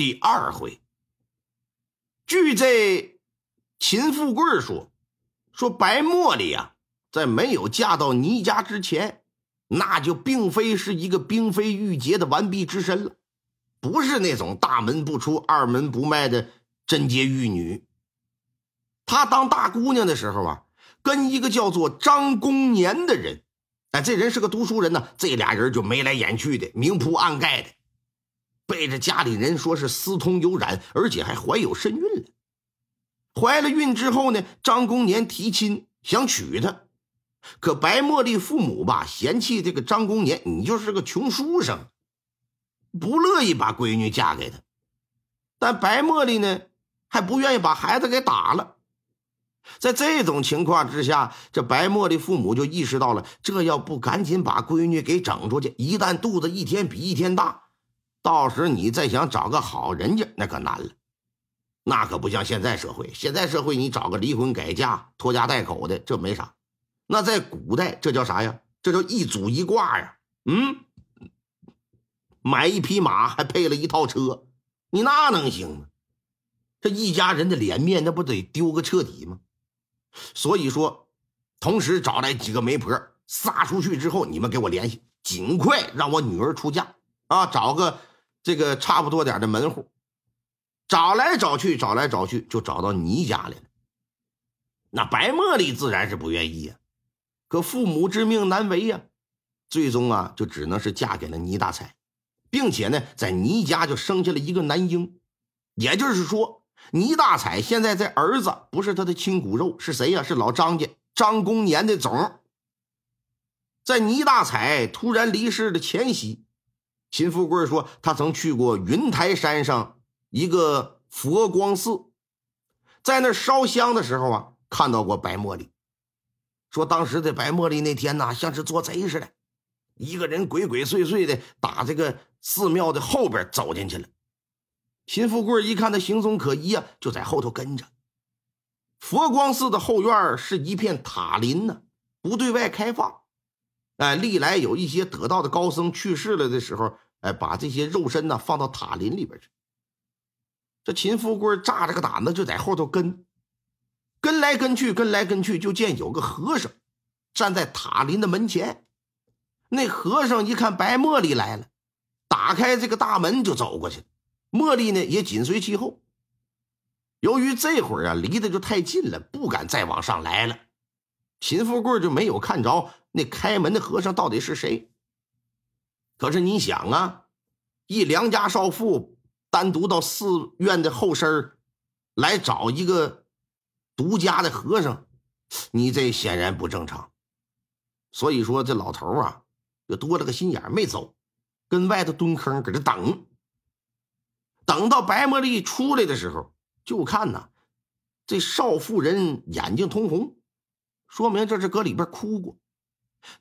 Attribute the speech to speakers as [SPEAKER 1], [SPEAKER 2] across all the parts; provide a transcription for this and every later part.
[SPEAKER 1] 第二回，据这秦富贵说，说白茉莉呀，在没有嫁到倪家之前，那就并非是一个冰妃玉洁的完璧之身了，不是那种大门不出二门不迈的贞洁玉女。她当大姑娘的时候啊，跟一个叫做张公年的人。哎，这人是个读书人呢，这俩人就眉来眼去的，明铺暗盖的，背着家里人说是私通有染，而且还怀有身孕了。怀了孕之后呢，张公年提亲想娶她，可白茉莉父母吧嫌弃这个张公年，你就是个穷书生，不乐意把闺女嫁给他。但白茉莉呢，还不愿意把孩子给打了。在这种情况之下，这白茉莉父母就意识到了，这要不赶紧把闺女给整出去，一旦肚子一天比一天大，到时你再想找个好人家，那可难了。那可不像现在社会，现在社会你找个离婚改嫁、拖家带口的，这没啥。那在古代，这叫啥呀？这叫一组一挂呀。嗯，买一匹马还配了一套车，你那能行吗？这一家人的脸面，那不得丢个彻底吗？所以说，同时找来几个媒婆撒出去之后，你们给我联系，尽快让我女儿出嫁啊！找个这个差不多点的门户，找来找去，找来找去，就找到倪家来了。那白茉莉自然是不愿意呀，可父母之命难违呀，最终啊，就只能是嫁给了倪大才，并且呢，在倪家就生下了一个男婴，也就是说。倪大彩现在这儿子不是他的亲骨肉，是谁呀？是老张家张公年的种。在倪大彩突然离世的前夕，秦富贵说他曾去过云台山上一个佛光寺，在那烧香的时候啊，看到过白茉莉。说当时的白茉莉那天呐，像是做贼似的，一个人鬼鬼祟祟的打这个寺庙的后边走进去了。秦富贵一看他行踪可疑啊，就在后头跟着。佛光寺的后院是一片塔林呢，不对外开放。哎，历来有一些得道的高僧去世了的时候，哎，把这些肉身呢放到塔林里边去。这秦富贵炸着个胆子就在后头跟，跟来跟去，跟来跟去，就见有个和尚站在塔林的门前。那和尚一看白茉莉来了，打开这个大门就走过去。茉莉呢也紧随其后。由于这会儿啊离得就太近了，不敢再往上来了。秦富贵就没有看着那开门的和尚到底是谁。可是你想啊，一良家少妇单独到寺院的后身来找一个独家的和尚，你这显然不正常。所以说这老头啊就多了个心眼，没走，跟外头蹲坑搁这等。等到白茉莉出来的时候，就看呐，这少妇人眼睛通红，说明这是搁里边哭过。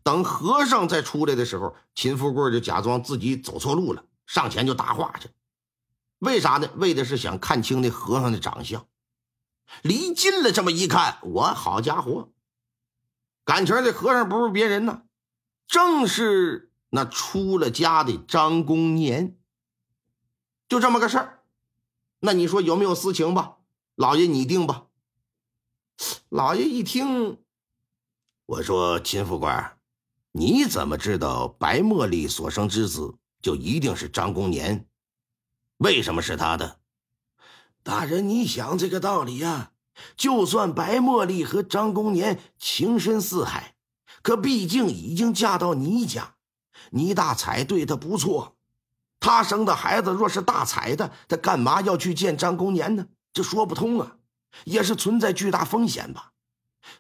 [SPEAKER 1] 等和尚再出来的时候，秦富贵就假装自己走错路了，上前就搭话去。为啥呢？为的是想看清那和尚的长相。离近了这么一看，我好家伙，感情这和尚不是别人呢，正是那出了家的张公年。就这么个事儿，那你说有没有私情吧？老爷你定吧。老爷一听，我说秦副官，你怎么知道白茉莉所生之子就一定是张公年？为什么是他的？大人，你想这个道理呀？就算白茉莉和张公年情深似海，可毕竟已经嫁到倪家，倪大彩对她不错。他生的孩子若是大彩的，他干嘛要去见张公年呢？这说不通啊，也是存在巨大风险吧。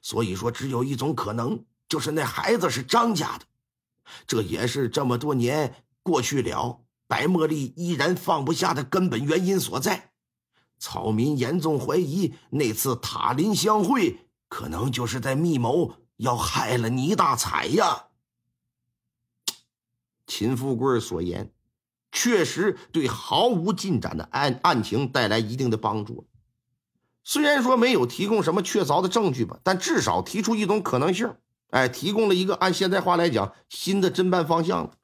[SPEAKER 1] 所以说，只有一种可能，就是那孩子是张家的。这也是这么多年过去了，白茉莉依然放不下的根本原因所在。草民严重怀疑那次塔林相会可能就是在密谋要害了倪大彩呀。秦富贵所言，确实对毫无进展的案案情带来一定的帮助。虽然说没有提供什么确凿的证据吧，但至少提出一种可能性。哎，提供了一个按现在话来讲新的侦办方向。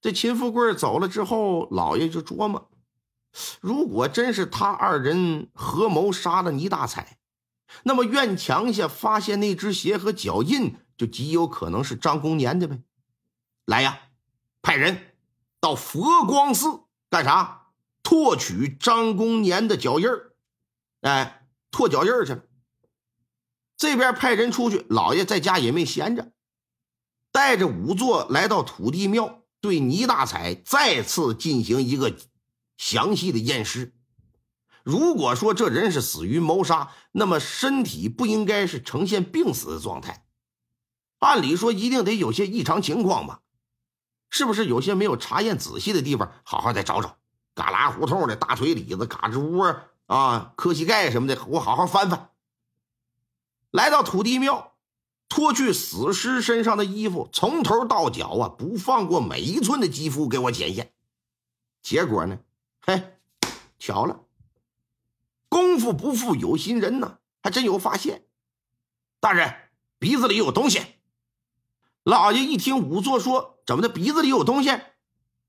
[SPEAKER 1] 这秦富贵走了之后，老爷就琢磨：如果真是他二人合谋杀了倪大彩，那么院墙下发现那只鞋和脚印，就极有可能是张公年的呗。来呀，派人到佛光寺干啥？拓取张公年的脚印儿。哎，拓脚印去了。这边派人出去，老爷在家也没闲着，带着仵作来到土地庙，对倪大彩再次进行一个详细的验尸。如果说这人是死于谋杀，那么身体不应该是呈现病死的状态，按理说一定得有些异常情况吧？是不是有些没有查验仔细的地方？好好再找找，旮旯胡同的大腿里子、嘎吱窝啊、磕膝盖什么的，我好好翻翻。来到土地庙，脱去死尸身上的衣服，从头到脚啊，不放过每一寸的肌肤给我检验。结果呢，嘿，巧了，功夫不负有心人呐，还真有发现。大人，鼻子里有东西。老爷一听仵作说怎么的，鼻子里有东西，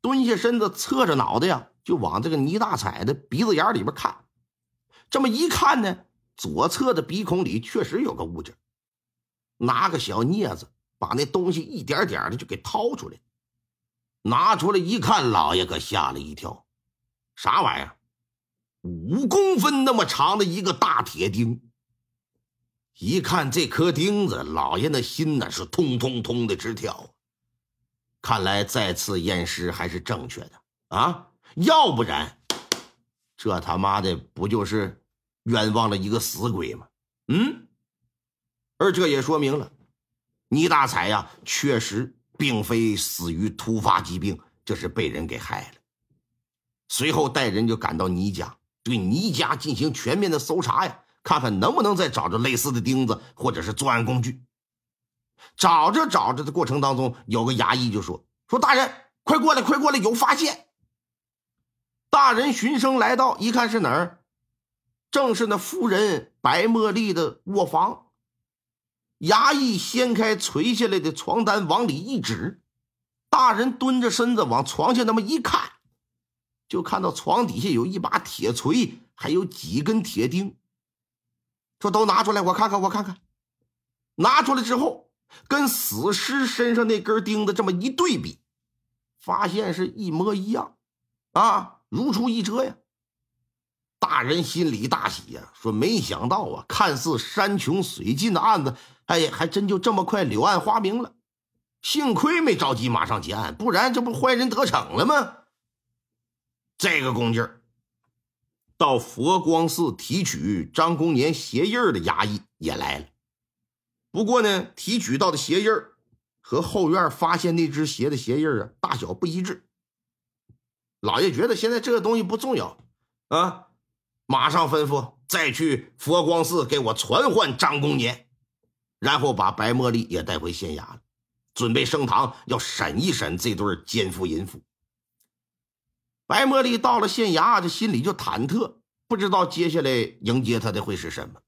[SPEAKER 1] 蹲下身子，侧着脑袋呀，就往这个倪大彩的鼻子眼里边看。这么一看呢。左侧的鼻孔里确实有个物件，拿个小镊子把那东西一点点的就给掏出来，拿出来一看，老爷可吓了一跳，啥玩意儿？五公分那么长的一个大铁钉。一看这颗钉子，老爷那心那是通通通的直跳。看来再次验尸还是正确的啊，要不然这他妈的不就是？冤枉了一个死鬼吗，嗯，而这也说明了倪大彩呀，确实并非死于突发疾病，这是被人给害了。随后带人就赶到倪家，对倪家进行全面的搜查呀，看看能不能再找着类似的钉子或者是作案工具。找着找着的过程当中，有个衙役就说：“说大人，快过来，快过来，有发现。”大人循声来到，一看是哪儿？正是那夫人白茉莉的卧房。衙役掀开垂下来的床单，往里一指，大人蹲着身子往床下那么一看，就看到床底下有一把铁锤，还有几根铁钉。说：“都拿出来，我看看，我看看。”拿出来之后，跟死尸身上那根钉子这么一对比，发现是一模一样，啊，如出一辙呀。大人心里大喜呀，说：“没想到啊，看似山穷水尽的案子，哎，还真就这么快柳暗花明了。幸亏没着急马上结案，不然这不坏人得逞了吗？”这个功劲儿，到佛光寺提取张公年鞋印的衙役也来了。不过呢，提取到的鞋印和后院发现那只鞋的鞋印啊，大小不一致。老爷觉得现在这个东西不重要啊。马上吩咐再去佛光寺给我传唤张公年，然后把白茉莉也带回县衙了，准备升堂要审一审这对奸夫淫妇。白茉莉到了县衙，这心里就忐忑，不知道接下来迎接他的会是什么。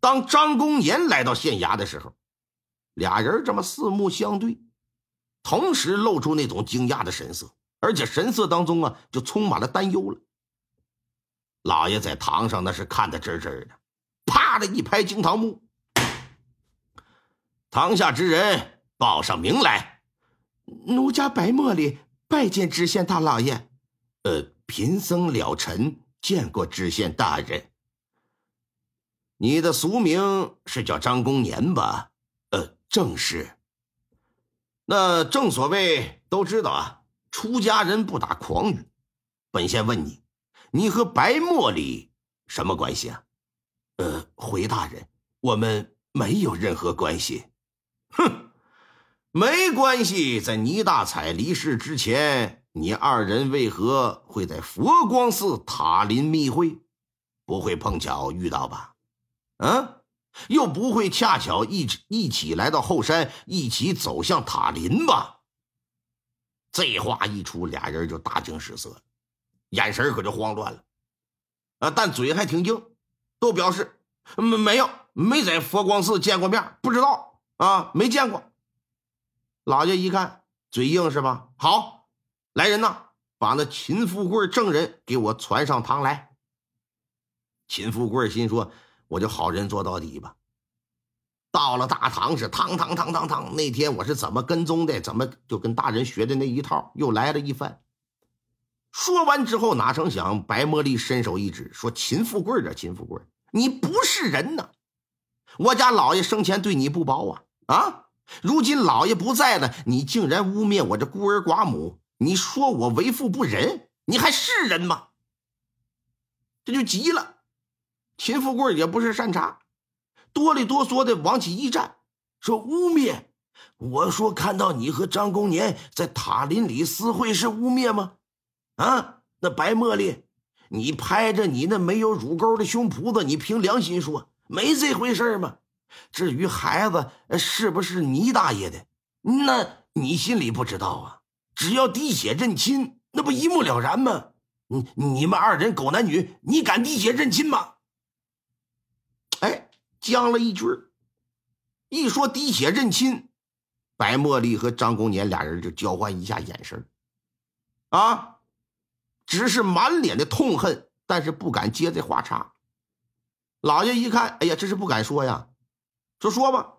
[SPEAKER 1] 当张公年来到县衙的时候，俩人这么四目相对，同时露出那种惊讶的神色，而且神色当中啊，就充满了担忧了。老爷在堂上那是看得真真的，啪的一拍惊堂木。堂下之人报上名来，
[SPEAKER 2] 奴家白茉莉拜见知县大老爷。
[SPEAKER 1] 呃，贫僧了尘见过知县大人。你的俗名是叫张公年吧？
[SPEAKER 2] 呃，正是。
[SPEAKER 1] 那正所谓都知道啊，出家人不打诳语。本县问你。你和白茉莉什么关系啊？
[SPEAKER 2] 呃，回大人，我们没有任何关系。
[SPEAKER 1] 哼，没关系。在倪大彩离世之前，你二人为何会在佛光寺塔林密会？不会碰巧遇到吧？嗯，又不会恰巧一一起来到后山，一起走向塔林吧？这话一出，俩人就大惊失色，眼神可就慌乱了。啊，但嘴还挺硬，都表示没没有，没在佛光寺见过面，不知道啊，没见过。老爷一看，嘴硬是吧？好。来人呐，把那秦富贵证人给我传上堂来。秦富贵心说：“我就好人做到底吧。”到了大堂是堂堂堂堂堂。那天我是怎么跟踪的？怎么就跟大人学的那一套又来了一番？说完之后，哪成想白茉莉伸手一指，说：“秦富贵啊，秦富贵，你不是人呐！我家老爷生前对你不薄啊啊！如今老爷不在了，你竟然污蔑我这孤儿寡母！”你说我为富不仁，你还是人吗？这就急了。秦富贵也不是善茬，哆里哆嗦的往起一站，说：“污蔑！我说看到你和张公年在塔林里私会是污蔑吗？啊，那白茉莉，你拍着你那没有乳沟的胸脯子，你凭良心说没这回事吗？至于孩子是不是倪大爷的，那你心里不知道啊。”只要滴血认亲，那不一目了然吗？你你们二人狗男女，你敢滴血认亲吗？哎，僵了一句一说滴血认亲，白茉莉和张公年俩人就交换一下眼神啊，只是满脸的痛恨，但是不敢接这话茬。老爷一看，哎呀，这是不敢说呀，说说吧，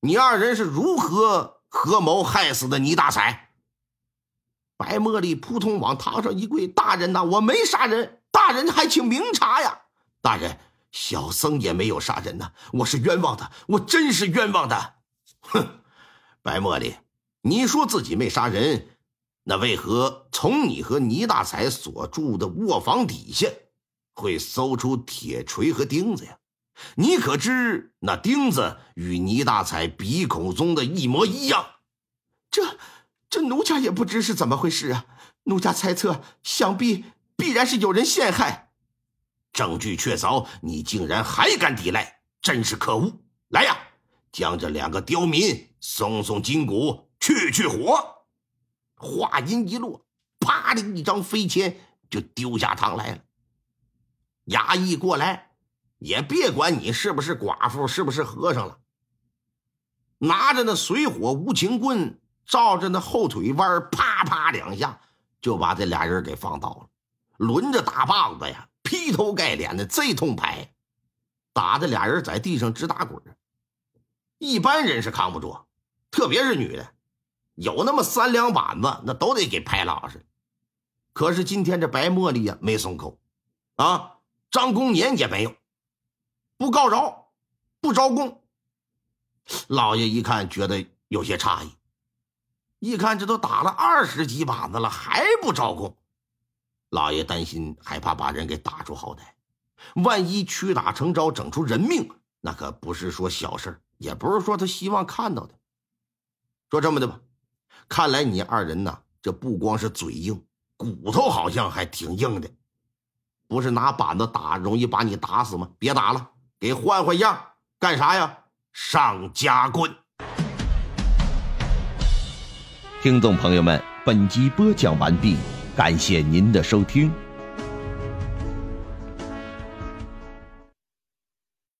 [SPEAKER 1] 你二人是如何合谋害死的倪大彩？白茉莉扑通往堂上一跪：“大人呐，我没杀人，大人还请明察呀！大人，小僧也没有杀人呐，我是冤枉的，我真是冤枉的！”哼，白茉莉，你说自己没杀人，那为何从你和倪大才所住的卧房底下会搜出铁锤和钉子呀？你可知那钉子与倪大才鼻孔中的一模一样？这。这奴家也不知是怎么回事啊！奴家猜测，想必必然是有人陷害。证据确凿，你竟然还敢抵赖，真是可恶！来呀，将这两个刁民松松筋骨，去去火。话音一落，啪的一张飞签就丢下堂来了。衙役过来，也别管你是不是寡妇，是不是和尚了，拿着那水火无情棍。照着那后腿弯，啪啪两下就把这俩人给放倒了，轮着大棒子呀，劈头盖脸的这通拍，打的俩人在地上直打滚。一般人是扛不住，特别是女的，有那么三两板子，那都得给拍老实。可是今天这白茉莉呀，没松口，啊，张公年也没有，不告饶，不招供。老爷一看，觉得有些诧异。一看这都打了二十几板子了，还不招供，老爷担心，害怕把人给打出好歹，万一屈打成招，整出人命，那可不是说小事也不是说他希望看到的。说这么的吧，看来你二人呐，这不光是嘴硬，骨头好像还挺硬的，不是拿板子打容易把你打死吗？别打了，给换换样，干啥呀？上家棍。
[SPEAKER 2] 听众朋友们，本集播讲完毕，感谢您的收听。